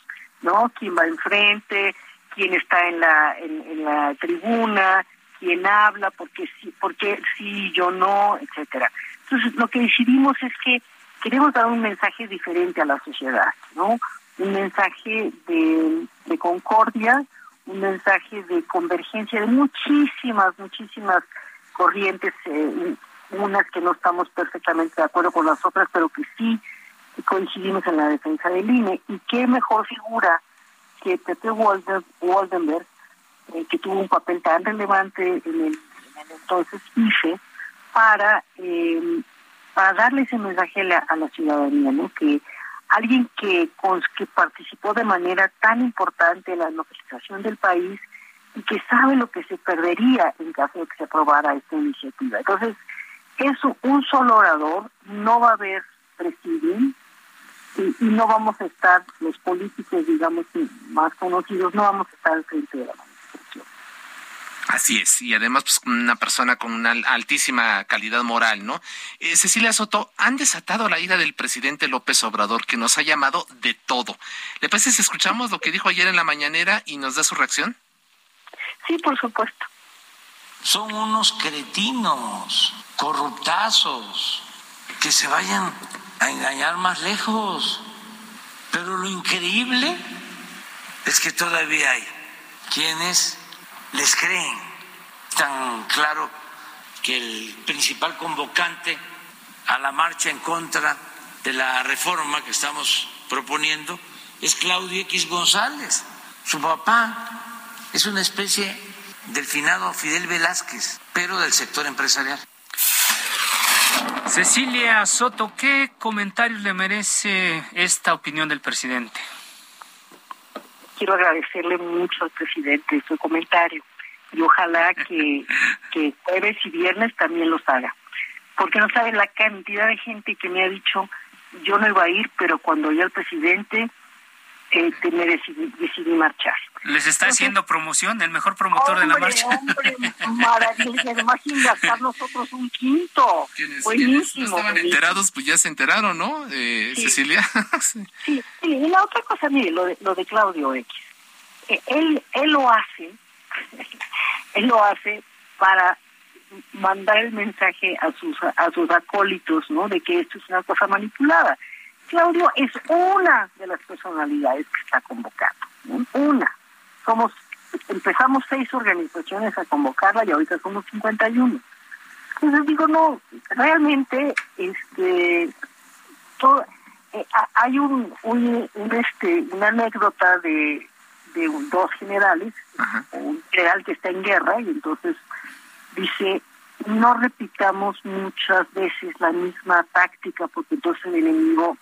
¿no? ¿Quién va enfrente? ¿Quién está en la, en la tribuna? Quién habla, sí, porque sí, yo no, etcétera. Entonces, lo que decidimos es que queremos dar un mensaje diferente a la sociedad, ¿no? Un mensaje de, concordia, un mensaje de convergencia de muchísimas, muchísimas corrientes, eh, unas que no estamos perfectamente de acuerdo con las otras, pero que sí coincidimos en la defensa del INE. Y qué mejor figura que Pepe Waldenberg, eh, que tuvo un papel tan relevante en el, entonces IFE para, eh, para darle ese mensaje a la, ciudadanía, ¿no? que alguien que, que participó de manera tan importante en la localización del país y que sabe lo que se perdería en caso de que se aprobara esta iniciativa. Entonces, es un solo orador, no va a haber presidium y, y, no vamos a estar, los políticos, digamos, más conocidos, no vamos a estar al frente de la Así es, y además pues una persona con una altísima calidad moral, ¿no? Eh, Cecilia Soto, han desatado la ira del presidente López Obrador, que nos ha llamado de todo. ¿Le parece si escuchamos lo que dijo ayer en la mañanera y nos da su reacción? Sí, por supuesto. Son unos cretinos, corruptazos, que se vayan a engañar más lejos. Pero lo increíble es que todavía hay quienes les creen tan claro que el principal convocante a la marcha en contra de la reforma que estamos proponiendo es Claudio X González. Su papá es una especie del finado Fidel Velázquez, pero del sector empresarial. Cecilia Soto, ¿qué comentarios le merece esta opinión del presidente? Quiero agradecerle mucho al presidente su comentario y ojalá que, que jueves y viernes también los haga. Porque no sabe la cantidad de gente que me ha dicho, yo no iba a ir, pero cuando oí al presidente, eh, me decidí, decidí marchar. ¿Les está haciendo promoción? ¿El mejor promotor de la marcha? Hombre, maravilloso. Además, sin gastar nosotros un quinto. Buenísimo. no estaban enterados, pues ya se enteraron, ¿no, eh, Cecilia? sí. sí. y la otra cosa, mire, lo de, lo de Claudio X. Eh, él, él lo hace, él lo hace para mandar el mensaje a sus a sus acólitos, ¿no? De que esto es una cosa manipulada. Claudio es una de las personalidades que está convocando, una somos, empezamos seis organizaciones a convocarla y ahorita somos 51. Entonces digo, no, realmente, este, todo, eh, hay un, un, este, una anécdota de, de dos generales, un general que está en guerra y entonces dice, no repitamos muchas veces la misma táctica porque entonces el enemigo,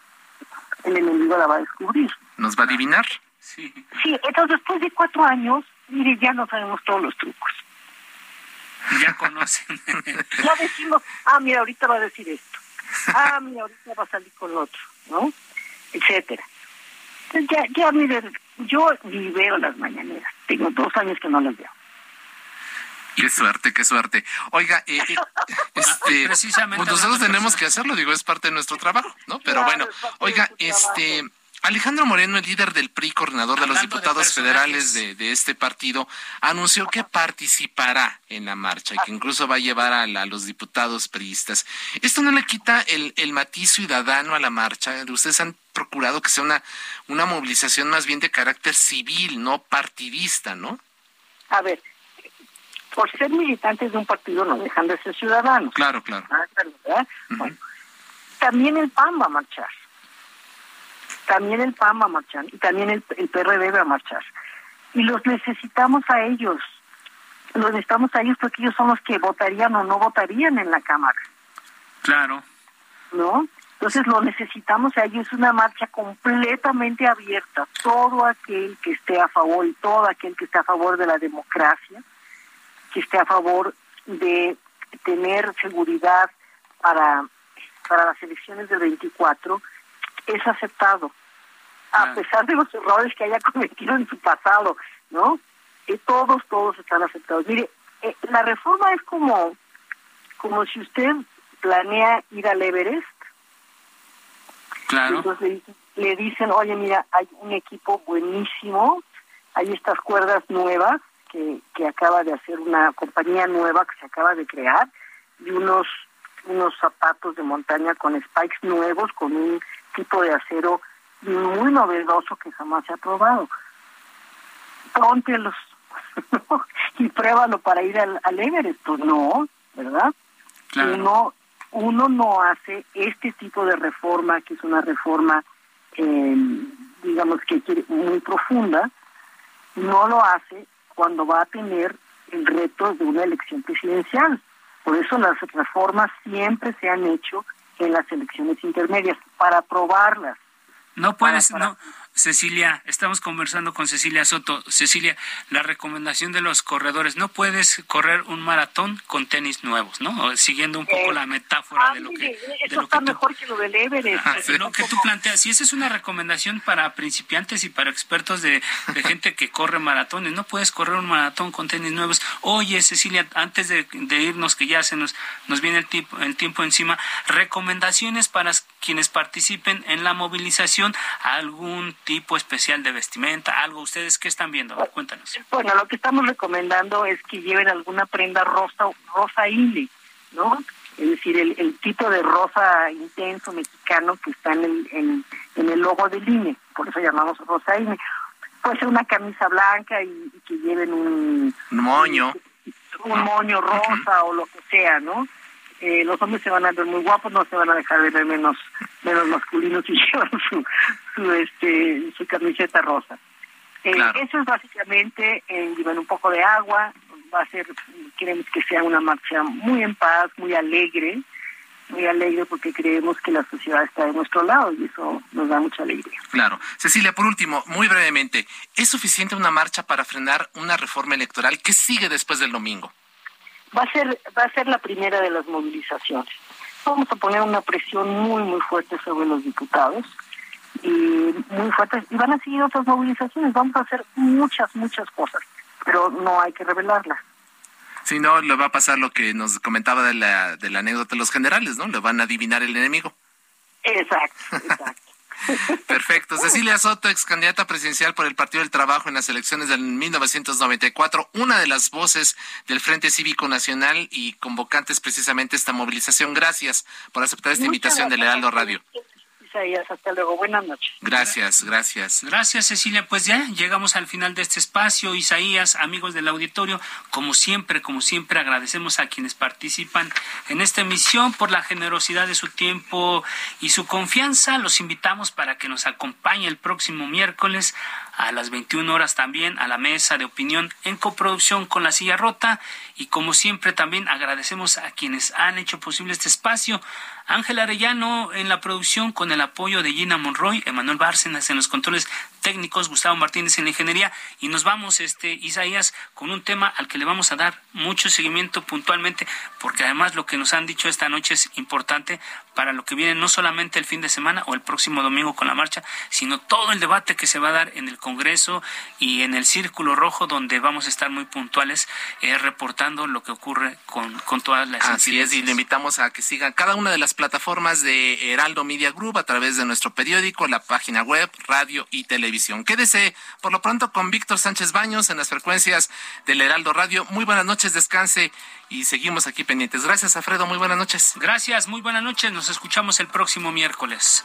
el enemigo la va a descubrir. ¿Nos va a adivinar? Sí. Sí, entonces después de cuatro años, mire, ya no sabemos todos los trucos. Ya conocen. ya decimos, ah, mira, ahorita va a decir esto. Ah, mira, ahorita va a salir con lo otro, ¿no? Etcétera. Entonces ya, ya, miren, yo ni veo las mañaneras. Tengo dos años que no las veo. Qué suerte, qué suerte. Oiga, eh, eh este, Precisamente pues nosotros tenemos que hacerlo, digo, es parte de nuestro trabajo, ¿no? Pero bueno, oiga, este, Alejandro Moreno, el líder del PRI, coordinador de los diputados federales de, este partido, anunció que participará en la marcha y que incluso va a llevar a, los diputados priistas. ¿Esto no le quita el, matiz ciudadano a la marcha? Ustedes han procurado que sea una, una movilización más bien de carácter civil, no partidista, ¿no? A ver, por ser militantes de un partido no dejan de ser ciudadanos. Claro, claro. Ah, también el PAN va a marchar también el PAN va a marchar y también el, el PRD va a marchar. Y los necesitamos a ellos. Los necesitamos a ellos porque ellos son los que votarían o no votarían en la Cámara. Claro. ¿No? Entonces lo necesitamos a ellos. Es una marcha completamente abierta. Todo aquel que esté a favor y todo aquel que esté a favor de la democracia, que esté a favor de tener seguridad para, para las elecciones del 24, es aceptado, a ah. pesar de los errores que haya cometido en su pasado, ¿no? Y todos, todos están aceptados. Mire, eh, la reforma es como, como si usted planea ir al Everest. Claro. Entonces le dicen, oye, mira, hay un equipo buenísimo, hay estas cuerdas nuevas que, que acaba de hacer una compañía nueva que se acaba de crear y unos unos zapatos de montaña con spikes nuevos, con un tipo de acero muy novedoso que jamás se ha probado. Póntelos y pruébalo para ir al, al Everest. Pues no, ¿verdad? Uno, uno no hace este tipo de reforma, que es una reforma, eh, digamos que muy profunda, no lo hace cuando va a tener el reto de una elección presidencial. Por eso las reformas siempre se han hecho en las elecciones intermedias para aprobarlas. No puedes, no, Cecilia, estamos conversando con Cecilia Soto. Cecilia, la recomendación de los corredores, no puedes correr un maratón con tenis nuevos, ¿no? Siguiendo un poco eh, la metáfora de lo que... Eso está mejor que lo del Everest. Lo que tú planteas, y esa es una recomendación para principiantes y para expertos de, gente que corre maratones. No puedes correr un maratón con tenis nuevos. Oye, Cecilia, antes de, irnos, que ya se nos, nos viene el, tipo, el tiempo encima, recomendaciones para quienes participen en la movilización, algún tipo especial de vestimenta, algo ustedes qué están viendo, cuéntanos. Bueno, lo que estamos recomendando es que lleven alguna prenda rosa, rosa ile, ¿no? Es decir, el, tipo de rosa intenso mexicano que está en el, en, el logo del INE, por eso llamamos rosa INE. Puede ser una camisa blanca y, que lleven un, moño. Un, moño rosa o lo que sea, ¿no? Eh, los hombres se van a ver muy guapos, no se van a dejar de ver menos menos masculinos y llevan su, su, este, su camiseta rosa. Eh, eso es básicamente, eh, llevan un poco de agua, va a ser, queremos que sea una marcha muy en paz, muy alegre, muy alegre porque creemos que la sociedad está de nuestro lado y eso nos da mucha alegría. Claro. Cecilia, por último, muy brevemente, ¿es suficiente una marcha para frenar una reforma electoral que sigue después del domingo? va a ser va a ser la primera de las movilizaciones. Vamos a poner una presión muy muy fuerte sobre los diputados y muy fuerte y van a seguir otras movilizaciones. Vamos a hacer muchas muchas cosas, pero no hay que revelarlas. Si no, le va a pasar lo que nos comentaba de la, de la anécdota de los generales, ¿no? Le van a adivinar el enemigo. Exacto, exacto. Perfecto. Cecilia Soto, ex candidata presidencial por el Partido del Trabajo en las elecciones del 1994, una de las voces del Frente Cívico Nacional y convocantes precisamente esta movilización. Gracias por aceptar esta invitación del Heraldo Radio. Isaías. Hasta luego. Buenas noches. Gracias, gracias. Gracias, Cecilia. Pues ya llegamos al final de este espacio. Isaías, amigos del auditorio, como siempre, como siempre, agradecemos a quienes participan en esta emisión por la generosidad de su tiempo y su confianza. Los invitamos para que nos acompañe el próximo miércoles a las 21 horas también a la mesa de opinión en coproducción con La Silla Rota y como siempre también agradecemos a quienes han hecho posible este espacio. Ángel Arellano en la producción con el apoyo de Gina Monroy, Emanuel Bárcenas en los controles técnicos, Gustavo Martínez en ingeniería y nos vamos, este Isaías, con un tema al que le vamos a dar mucho seguimiento puntualmente porque además lo que nos han dicho esta noche es importante para lo que viene no solamente el fin de semana o el próximo domingo con la marcha, sino todo el debate que se va a dar en el Congreso y en el Círculo Rojo donde vamos a estar muy puntuales eh, reportando lo que ocurre con, con todas las Así es, y le invitamos a que sigan cada una de las plataformas de Heraldo Media Group a través de nuestro periódico, la página web, radio y televisión. Quédese por lo pronto con Víctor Sánchez Baños en las frecuencias del Heraldo Radio. Muy buenas noches, descanse y seguimos aquí pendientes. Gracias, Alfredo. Muy buenas noches. Gracias, muy buenas noches. Nos escuchamos el próximo miércoles.